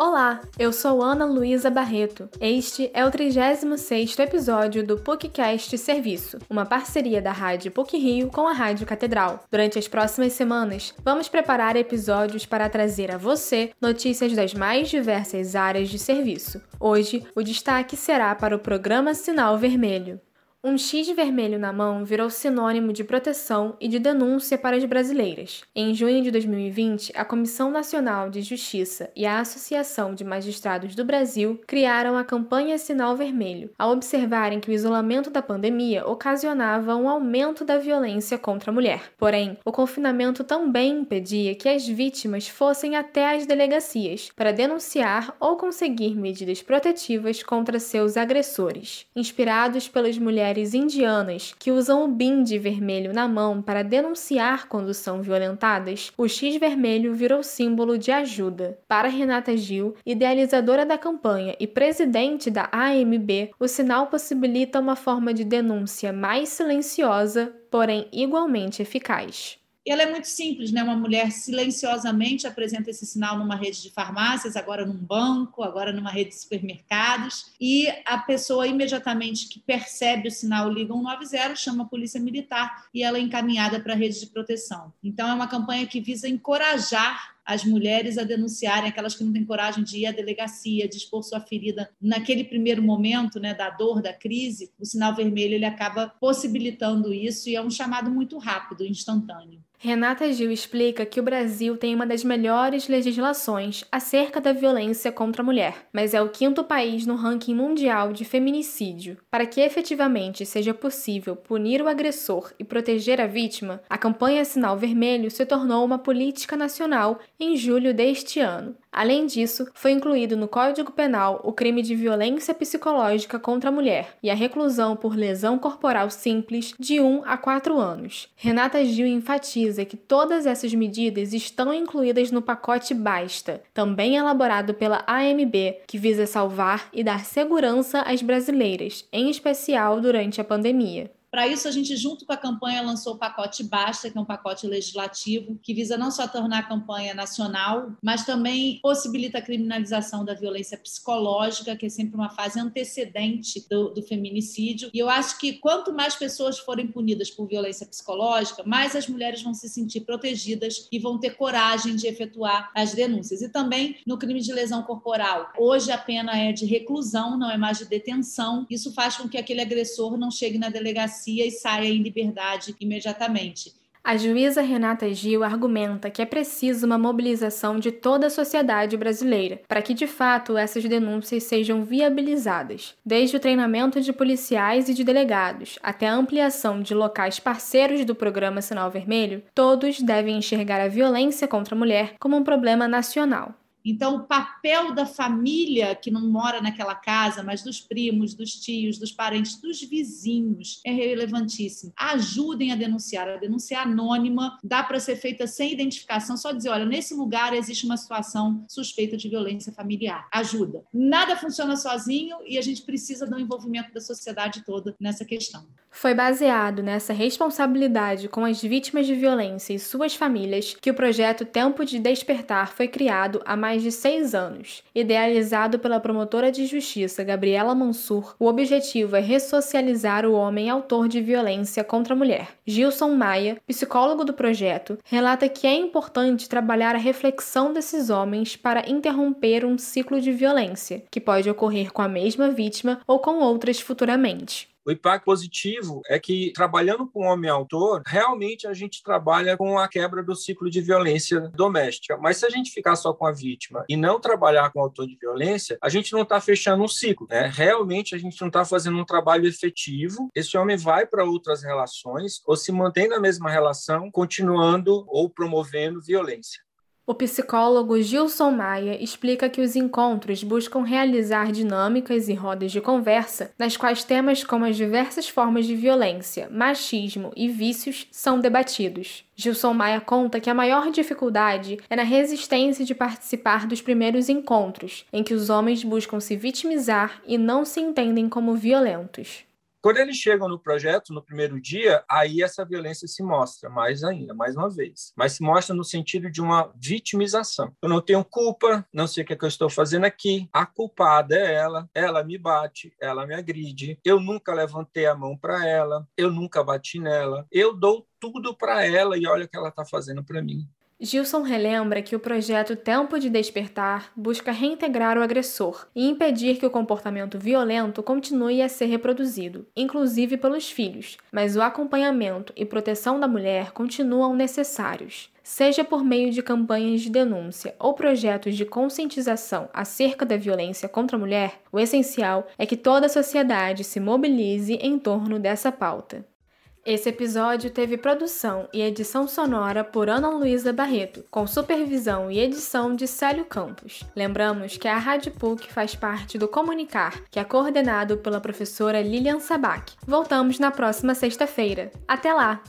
Olá, eu sou Ana Luísa Barreto. Este é o 36º episódio do PUCcast Serviço, uma parceria da Rádio PUC Rio com a Rádio Catedral. Durante as próximas semanas, vamos preparar episódios para trazer a você notícias das mais diversas áreas de serviço. Hoje, o destaque será para o programa Sinal Vermelho. Um X vermelho na mão virou sinônimo de proteção e de denúncia para as brasileiras. Em junho de 2020, a Comissão Nacional de Justiça e a Associação de Magistrados do Brasil criaram a campanha Sinal Vermelho, ao observarem que o isolamento da pandemia ocasionava um aumento da violência contra a mulher. Porém, o confinamento também impedia que as vítimas fossem até as delegacias para denunciar ou conseguir medidas protetivas contra seus agressores. Inspirados pelas mulheres mulheres indianas que usam o binde vermelho na mão para denunciar quando são violentadas, o X vermelho virou símbolo de ajuda. Para Renata Gil, idealizadora da campanha e presidente da AMB, o sinal possibilita uma forma de denúncia mais silenciosa, porém igualmente eficaz. E ela é muito simples, né? Uma mulher silenciosamente apresenta esse sinal numa rede de farmácias, agora num banco, agora numa rede de supermercados, e a pessoa imediatamente que percebe o sinal liga 190, chama a polícia militar e ela é encaminhada para a rede de proteção. Então é uma campanha que visa encorajar as mulheres a denunciarem, aquelas que não têm coragem de ir à delegacia, de expor sua ferida naquele primeiro momento, né, da dor, da crise, o sinal vermelho ele acaba possibilitando isso e é um chamado muito rápido, instantâneo. Renata Gil explica que o Brasil tem uma das melhores legislações acerca da violência contra a mulher, mas é o quinto país no ranking mundial de feminicídio. Para que efetivamente seja possível punir o agressor e proteger a vítima, a campanha Sinal Vermelho se tornou uma política nacional em julho deste ano. Além disso, foi incluído no Código Penal o crime de violência psicológica contra a mulher e a reclusão por lesão corporal simples de 1 a 4 anos. Renata Gil enfatiza que todas essas medidas estão incluídas no pacote Basta, também elaborado pela AMB, que visa salvar e dar segurança às brasileiras, em especial durante a pandemia. Para isso, a gente, junto com a campanha, lançou o pacote Basta, que é um pacote legislativo que visa não só tornar a campanha nacional, mas também possibilita a criminalização da violência psicológica, que é sempre uma fase antecedente do, do feminicídio. E eu acho que quanto mais pessoas forem punidas por violência psicológica, mais as mulheres vão se sentir protegidas e vão ter coragem de efetuar as denúncias. E também no crime de lesão corporal. Hoje a pena é de reclusão, não é mais de detenção. Isso faz com que aquele agressor não chegue na delegacia delegacia e saia em liberdade imediatamente. A juíza Renata Gil argumenta que é preciso uma mobilização de toda a sociedade brasileira para que, de fato, essas denúncias sejam viabilizadas. Desde o treinamento de policiais e de delegados até a ampliação de locais parceiros do programa Sinal Vermelho, todos devem enxergar a violência contra a mulher como um problema nacional. Então, o papel da família que não mora naquela casa, mas dos primos, dos tios, dos parentes, dos vizinhos, é relevantíssimo. Ajudem a denunciar. A denúncia anônima dá para ser feita sem identificação, só dizer: olha, nesse lugar existe uma situação suspeita de violência familiar. Ajuda. Nada funciona sozinho e a gente precisa do envolvimento da sociedade toda nessa questão. Foi baseado nessa responsabilidade com as vítimas de violência e suas famílias que o projeto Tempo de Despertar foi criado há mais de seis anos. Idealizado pela promotora de justiça Gabriela Mansur, o objetivo é ressocializar o homem autor de violência contra a mulher. Gilson Maia, psicólogo do projeto, relata que é importante trabalhar a reflexão desses homens para interromper um ciclo de violência, que pode ocorrer com a mesma vítima ou com outras futuramente. O impacto positivo é que, trabalhando com homem autor, realmente a gente trabalha com a quebra do ciclo de violência doméstica. Mas se a gente ficar só com a vítima e não trabalhar com o autor de violência, a gente não está fechando um ciclo. Né? Realmente a gente não está fazendo um trabalho efetivo. Esse homem vai para outras relações ou se mantém na mesma relação, continuando ou promovendo violência. O psicólogo Gilson Maia explica que os encontros buscam realizar dinâmicas e rodas de conversa nas quais temas como as diversas formas de violência, machismo e vícios são debatidos. Gilson Maia conta que a maior dificuldade é na resistência de participar dos primeiros encontros, em que os homens buscam se vitimizar e não se entendem como violentos. Quando eles chegam no projeto, no primeiro dia, aí essa violência se mostra mais ainda, mais uma vez. Mas se mostra no sentido de uma vitimização. Eu não tenho culpa, não sei o que, é que eu estou fazendo aqui. A culpada é ela, ela me bate, ela me agride. Eu nunca levantei a mão para ela, eu nunca bati nela. Eu dou tudo para ela e olha o que ela está fazendo para mim. Gilson relembra que o projeto Tempo de Despertar busca reintegrar o agressor e impedir que o comportamento violento continue a ser reproduzido, inclusive pelos filhos, mas o acompanhamento e proteção da mulher continuam necessários. Seja por meio de campanhas de denúncia ou projetos de conscientização acerca da violência contra a mulher, o essencial é que toda a sociedade se mobilize em torno dessa pauta. Esse episódio teve produção e edição sonora por Ana Luísa Barreto, com supervisão e edição de Célio Campos. Lembramos que a Rádio PUC faz parte do Comunicar, que é coordenado pela professora Lilian Sabac. Voltamos na próxima sexta-feira. Até lá!